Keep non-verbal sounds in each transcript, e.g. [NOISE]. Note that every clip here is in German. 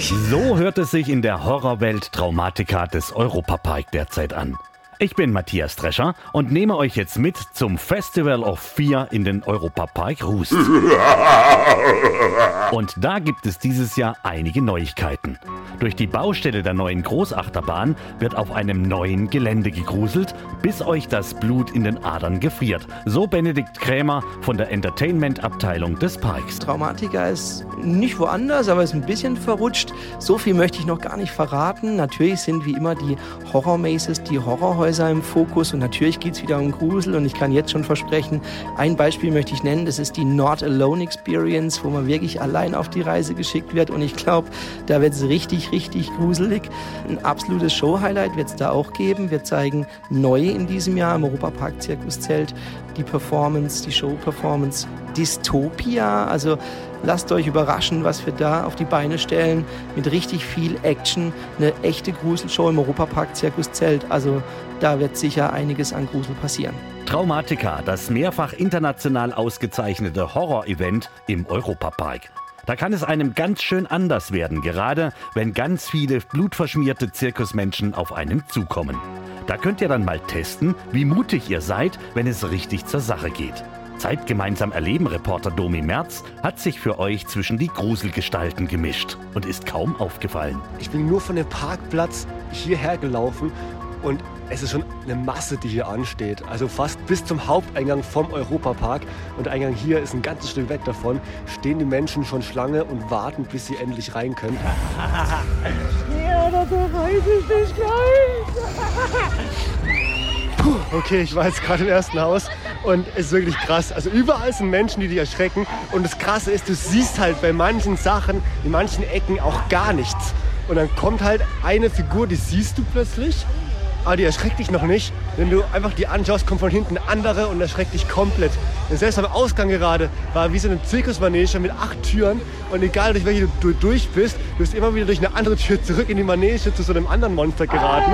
So hört es sich in der Horrorwelt Traumatica des Europapark derzeit an. Ich bin Matthias Drescher und nehme euch jetzt mit zum Festival of Fear in den Europapark Rust. [LAUGHS] Und da gibt es dieses Jahr einige Neuigkeiten. Durch die Baustelle der neuen Großachterbahn wird auf einem neuen Gelände gegruselt, bis euch das Blut in den Adern gefriert. So Benedikt Krämer von der Entertainment-Abteilung des Parks. Traumatica ist nicht woanders, aber ist ein bisschen verrutscht. So viel möchte ich noch gar nicht verraten. Natürlich sind wie immer die Horror-Maces, die Horrorhäuser im Fokus und natürlich geht es wieder um Grusel und ich kann jetzt schon versprechen, ein Beispiel möchte ich nennen, das ist die Not Alone Experience, wo man wirklich allein auf die Reise geschickt wird und ich glaube, da wird es richtig, richtig gruselig. Ein absolutes Show-Highlight wird es da auch geben. Wir zeigen neu in diesem Jahr im Europapark Zirkuszelt die Performance, die Show-Performance Dystopia, also Lasst euch überraschen, was wir da auf die Beine stellen. Mit richtig viel Action. Eine echte Gruselshow im Europapark Zirkuszelt. Also da wird sicher einiges an Grusel passieren. Traumatica, das mehrfach international ausgezeichnete Horror-Event im Europapark. Da kann es einem ganz schön anders werden, gerade wenn ganz viele blutverschmierte Zirkusmenschen auf einen zukommen. Da könnt ihr dann mal testen, wie mutig ihr seid, wenn es richtig zur Sache geht. Zeit gemeinsam erleben Reporter Domi Merz hat sich für euch zwischen die Gruselgestalten gemischt und ist kaum aufgefallen. Ich bin nur von dem Parkplatz hierher gelaufen und es ist schon eine Masse, die hier ansteht. Also fast bis zum Haupteingang vom Europapark. Und der Eingang hier ist ein ganzes Stück weg davon. Stehen die Menschen schon Schlange und warten, bis sie endlich rein können. ja, da bereite ich mich gleich. Puh, okay, ich war jetzt gerade im ersten Haus und es ist wirklich krass. Also überall sind Menschen, die dich erschrecken. Und das Krasse ist, du siehst halt bei manchen Sachen, in manchen Ecken auch gar nichts. Und dann kommt halt eine Figur, die siehst du plötzlich aber die erschreckt dich noch nicht. Wenn du einfach die anschaust, kommt von hinten andere und erschreckt dich komplett. Und selbst am Ausgang gerade war wie so eine Zirkusmanege mit acht Türen und egal durch welche du durch bist, du bist immer wieder durch eine andere Tür zurück in die Manege zu so einem anderen Monster geraten.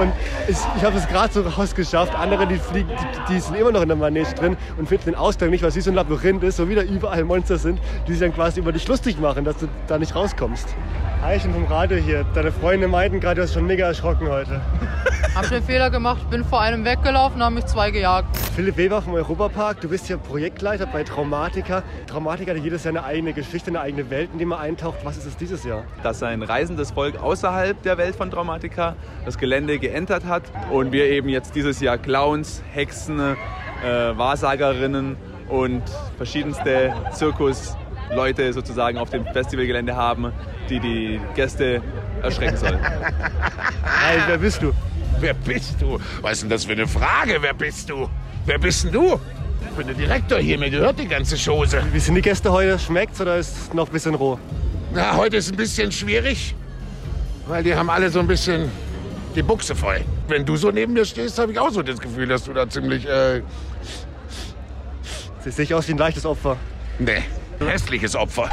Und es, ich habe es gerade so rausgeschafft. Andere, die fliegen, die, die, sind immer noch in der Manege drin und finden den Ausgang nicht, weil es wie so ein Labyrinth ist, so wieder überall Monster sind, die sich dann quasi über dich lustig machen, dass du da nicht rauskommst. Hi, ich bin vom Radio hier. Deine Freunde meinten gerade, du hast schon mega erschrocken heute. [LAUGHS] Hab den Fehler gemacht, bin vor einem weggelaufen, haben mich zwei gejagt. Philipp Weber vom Europapark, du bist hier Projektleiter bei Traumatica. Traumatica hat jedes Jahr eine eigene Geschichte, eine eigene Welt, in die man eintaucht. Was ist es dieses Jahr? Dass ein reisendes Volk außerhalb der Welt von Traumatica das Gelände geentert hat und wir eben jetzt dieses Jahr Clowns, Hexen, äh, Wahrsagerinnen und verschiedenste Zirkusleute sozusagen auf dem Festivalgelände haben, die die Gäste erschrecken sollen. [LAUGHS] Hey, wer bist du? Wer bist du? Was ist denn das für eine Frage? Wer bist du? Wer bist denn du? Ich bin der Direktor hier, mir gehört die ganze Chose. Wie sind die Gäste heute? Schmeckt's oder ist es noch ein bisschen roh? Na, heute ist ein bisschen schwierig, weil die haben alle so ein bisschen die Buchse voll. Wenn du so neben mir stehst, habe ich auch so das Gefühl, dass du da ziemlich. Äh Siehst nicht aus wie ein leichtes Opfer. Nee, hässliches Opfer.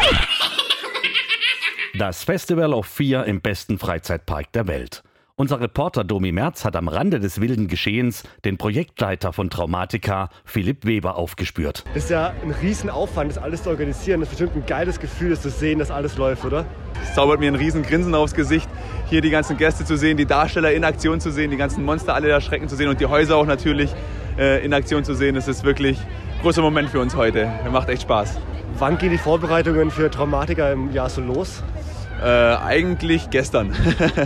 Das Festival of Fear im besten Freizeitpark der Welt. Unser Reporter Domi Merz hat am Rande des wilden Geschehens den Projektleiter von Traumatica, Philipp Weber, aufgespürt. Das ist ja ein Riesenaufwand, das alles zu organisieren. Das ist bestimmt ein geiles Gefühl, das zu sehen, dass alles läuft, oder? Es zaubert mir ein riesen Grinsen aufs Gesicht, hier die ganzen Gäste zu sehen, die Darsteller in Aktion zu sehen, die ganzen Monster alle da schrecken zu sehen und die Häuser auch natürlich äh, in Aktion zu sehen. Das ist wirklich ein großer Moment für uns heute. Macht echt Spaß. Wann gehen die Vorbereitungen für Traumatica im Jahr so los? Äh, eigentlich gestern.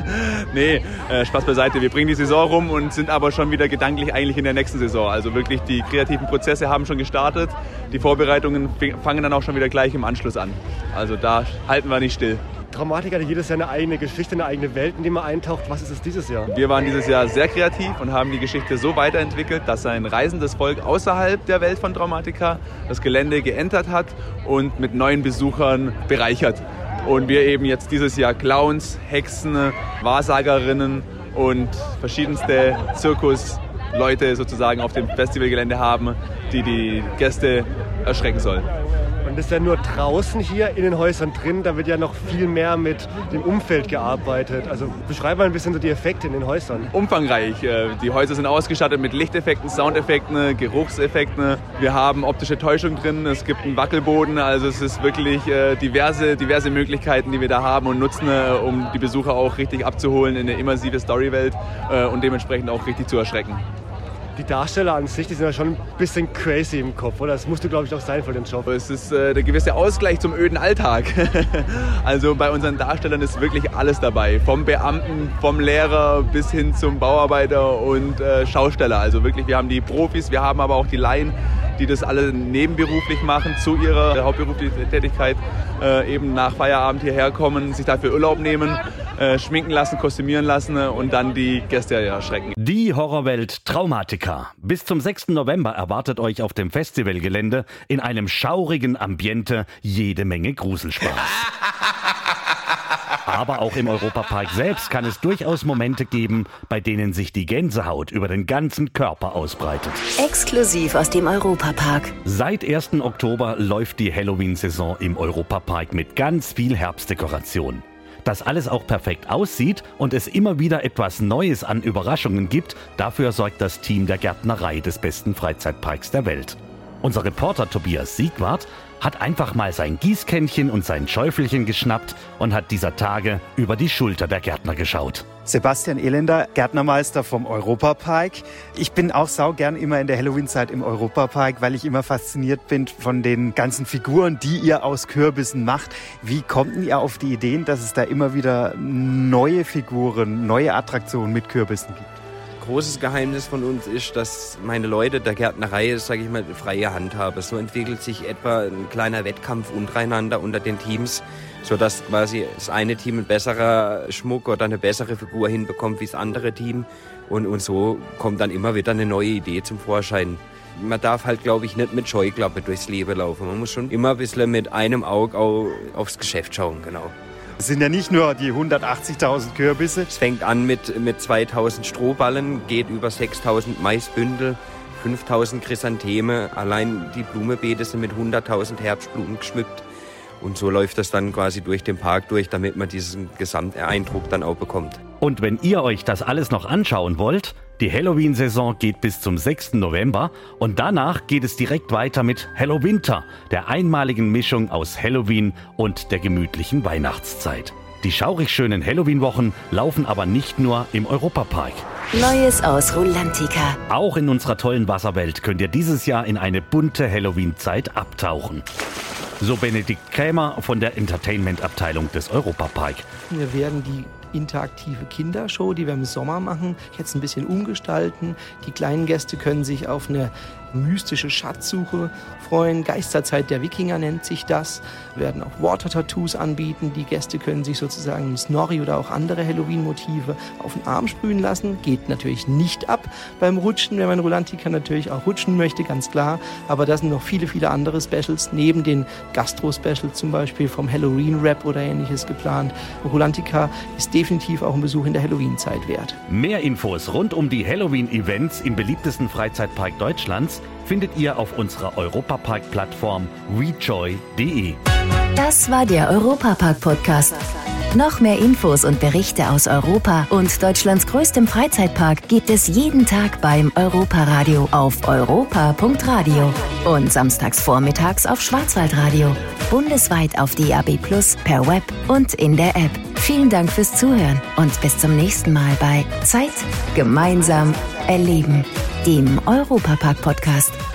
[LAUGHS] nee, äh, Spaß beiseite. Wir bringen die Saison rum und sind aber schon wieder gedanklich eigentlich in der nächsten Saison. Also wirklich die kreativen Prozesse haben schon gestartet. Die Vorbereitungen fangen dann auch schon wieder gleich im Anschluss an. Also da halten wir nicht still. Dramatik hat jedes Jahr eine eigene Geschichte, eine eigene Welt, in die man eintaucht. Was ist es dieses Jahr? Wir waren dieses Jahr sehr kreativ und haben die Geschichte so weiterentwickelt, dass ein reisendes Volk außerhalb der Welt von Dramatica das Gelände geentert hat und mit neuen Besuchern bereichert. Und wir eben jetzt dieses Jahr Clowns, Hexen, Wahrsagerinnen und verschiedenste Zirkusleute sozusagen auf dem Festivalgelände haben, die die Gäste erschrecken sollen. Und das ist ja nur draußen hier in den Häusern drin. Da wird ja noch viel mehr mit dem Umfeld gearbeitet. Also beschreib mal ein bisschen so die Effekte in den Häusern. Umfangreich. Äh, die Häuser sind ausgestattet mit Lichteffekten, Soundeffekten, Geruchseffekten. Wir haben optische Täuschung drin. Es gibt einen Wackelboden. Also es ist wirklich äh, diverse, diverse Möglichkeiten, die wir da haben und nutzen, äh, um die Besucher auch richtig abzuholen in eine immersive Storywelt und dementsprechend auch richtig zu erschrecken die Darsteller an sich, die sind ja schon ein bisschen crazy im Kopf, oder? Das musst du, glaube ich, auch sein für den Job. Es ist äh, der gewisse Ausgleich zum öden Alltag. [LAUGHS] also bei unseren Darstellern ist wirklich alles dabei. Vom Beamten, vom Lehrer bis hin zum Bauarbeiter und äh, Schausteller. Also wirklich, wir haben die Profis, wir haben aber auch die Laien, die das alle nebenberuflich machen, zu ihrer hauptberuflichen Tätigkeit äh, eben nach Feierabend hierher kommen, sich dafür Urlaub nehmen, äh, schminken lassen, kostümieren lassen und dann die Gäste erschrecken. Die Horrorwelt Traumatica. Bis zum 6. November erwartet euch auf dem Festivalgelände in einem schaurigen Ambiente jede Menge Gruselspaß. [LAUGHS] Aber auch im Europapark selbst kann es durchaus Momente geben, bei denen sich die Gänsehaut über den ganzen Körper ausbreitet. Exklusiv aus dem Europapark. Seit 1. Oktober läuft die Halloween-Saison im Europapark mit ganz viel Herbstdekoration. Dass alles auch perfekt aussieht und es immer wieder etwas Neues an Überraschungen gibt, dafür sorgt das Team der Gärtnerei des besten Freizeitparks der Welt. Unser Reporter Tobias Siegwart hat einfach mal sein Gießkännchen und sein Schäufelchen geschnappt und hat dieser Tage über die Schulter der Gärtner geschaut. Sebastian Elender, Gärtnermeister vom Europapark. Ich bin auch sau gern immer in der Halloween-Zeit im Europapark, weil ich immer fasziniert bin von den ganzen Figuren, die ihr aus Kürbissen macht. Wie kommt ihr auf die Ideen, dass es da immer wieder neue Figuren, neue Attraktionen mit Kürbissen gibt? Großes Geheimnis von uns ist, dass meine Leute der Gärtnerei, sage ich mal, freie Hand haben. So entwickelt sich etwa ein kleiner Wettkampf untereinander unter den Teams, sodass quasi das eine Team ein besserer Schmuck oder eine bessere Figur hinbekommt wie das andere Team. Und, und so kommt dann immer wieder eine neue Idee zum Vorschein. Man darf halt, glaube ich, nicht mit Scheuklappe durchs Leben laufen. Man muss schon immer ein bisschen mit einem Auge aufs Geschäft schauen, genau. Es sind ja nicht nur die 180.000 Kürbisse. Es fängt an mit, mit 2.000 Strohballen, geht über 6.000 Maisbündel, 5.000 Chrysantheme. Allein die Blumenbeete sind mit 100.000 Herbstblumen geschmückt. Und so läuft das dann quasi durch den Park durch, damit man diesen Gesamteindruck dann auch bekommt. Und wenn ihr euch das alles noch anschauen wollt, die Halloween-Saison geht bis zum 6. November und danach geht es direkt weiter mit Hallowinter, der einmaligen Mischung aus Halloween und der gemütlichen Weihnachtszeit. Die schaurig schönen Halloween-Wochen laufen aber nicht nur im Europapark. Neues aus Rulantica. Auch in unserer tollen Wasserwelt könnt ihr dieses Jahr in eine bunte Halloween-Zeit abtauchen. So Benedikt Krämer von der Entertainment-Abteilung des Europapark. Wir werden die interaktive Kindershow, die wir im Sommer machen, jetzt ein bisschen umgestalten. Die kleinen Gäste können sich auf eine mystische Schatzsuche freuen. Geisterzeit der Wikinger nennt sich das. Wir werden auch Water-Tattoos anbieten. Die Gäste können sich sozusagen Snorri oder auch andere Halloween-Motive auf den Arm sprühen lassen. Geht natürlich nicht ab beim Rutschen, wenn man Rolantica natürlich auch rutschen möchte, ganz klar. Aber da sind noch viele, viele andere Specials, neben den Gastro-Specials zum Beispiel vom Halloween-Rap oder ähnliches geplant. Rolantica ist definitiv auch ein Besuch in der Halloween-Zeit wert. Mehr Infos rund um die Halloween-Events im beliebtesten Freizeitpark Deutschlands findet ihr auf unserer Europapark-Plattform rejoy.de. Das war der Europapark-Podcast. Noch mehr Infos und Berichte aus Europa und Deutschlands größtem Freizeitpark gibt es jeden Tag beim Europaradio auf europa.radio und samstags vormittags auf Schwarzwaldradio. Bundesweit auf DAB Plus, per Web und in der App. Vielen Dank fürs Zuhören und bis zum nächsten Mal bei Zeit gemeinsam erleben dem Europapark Podcast.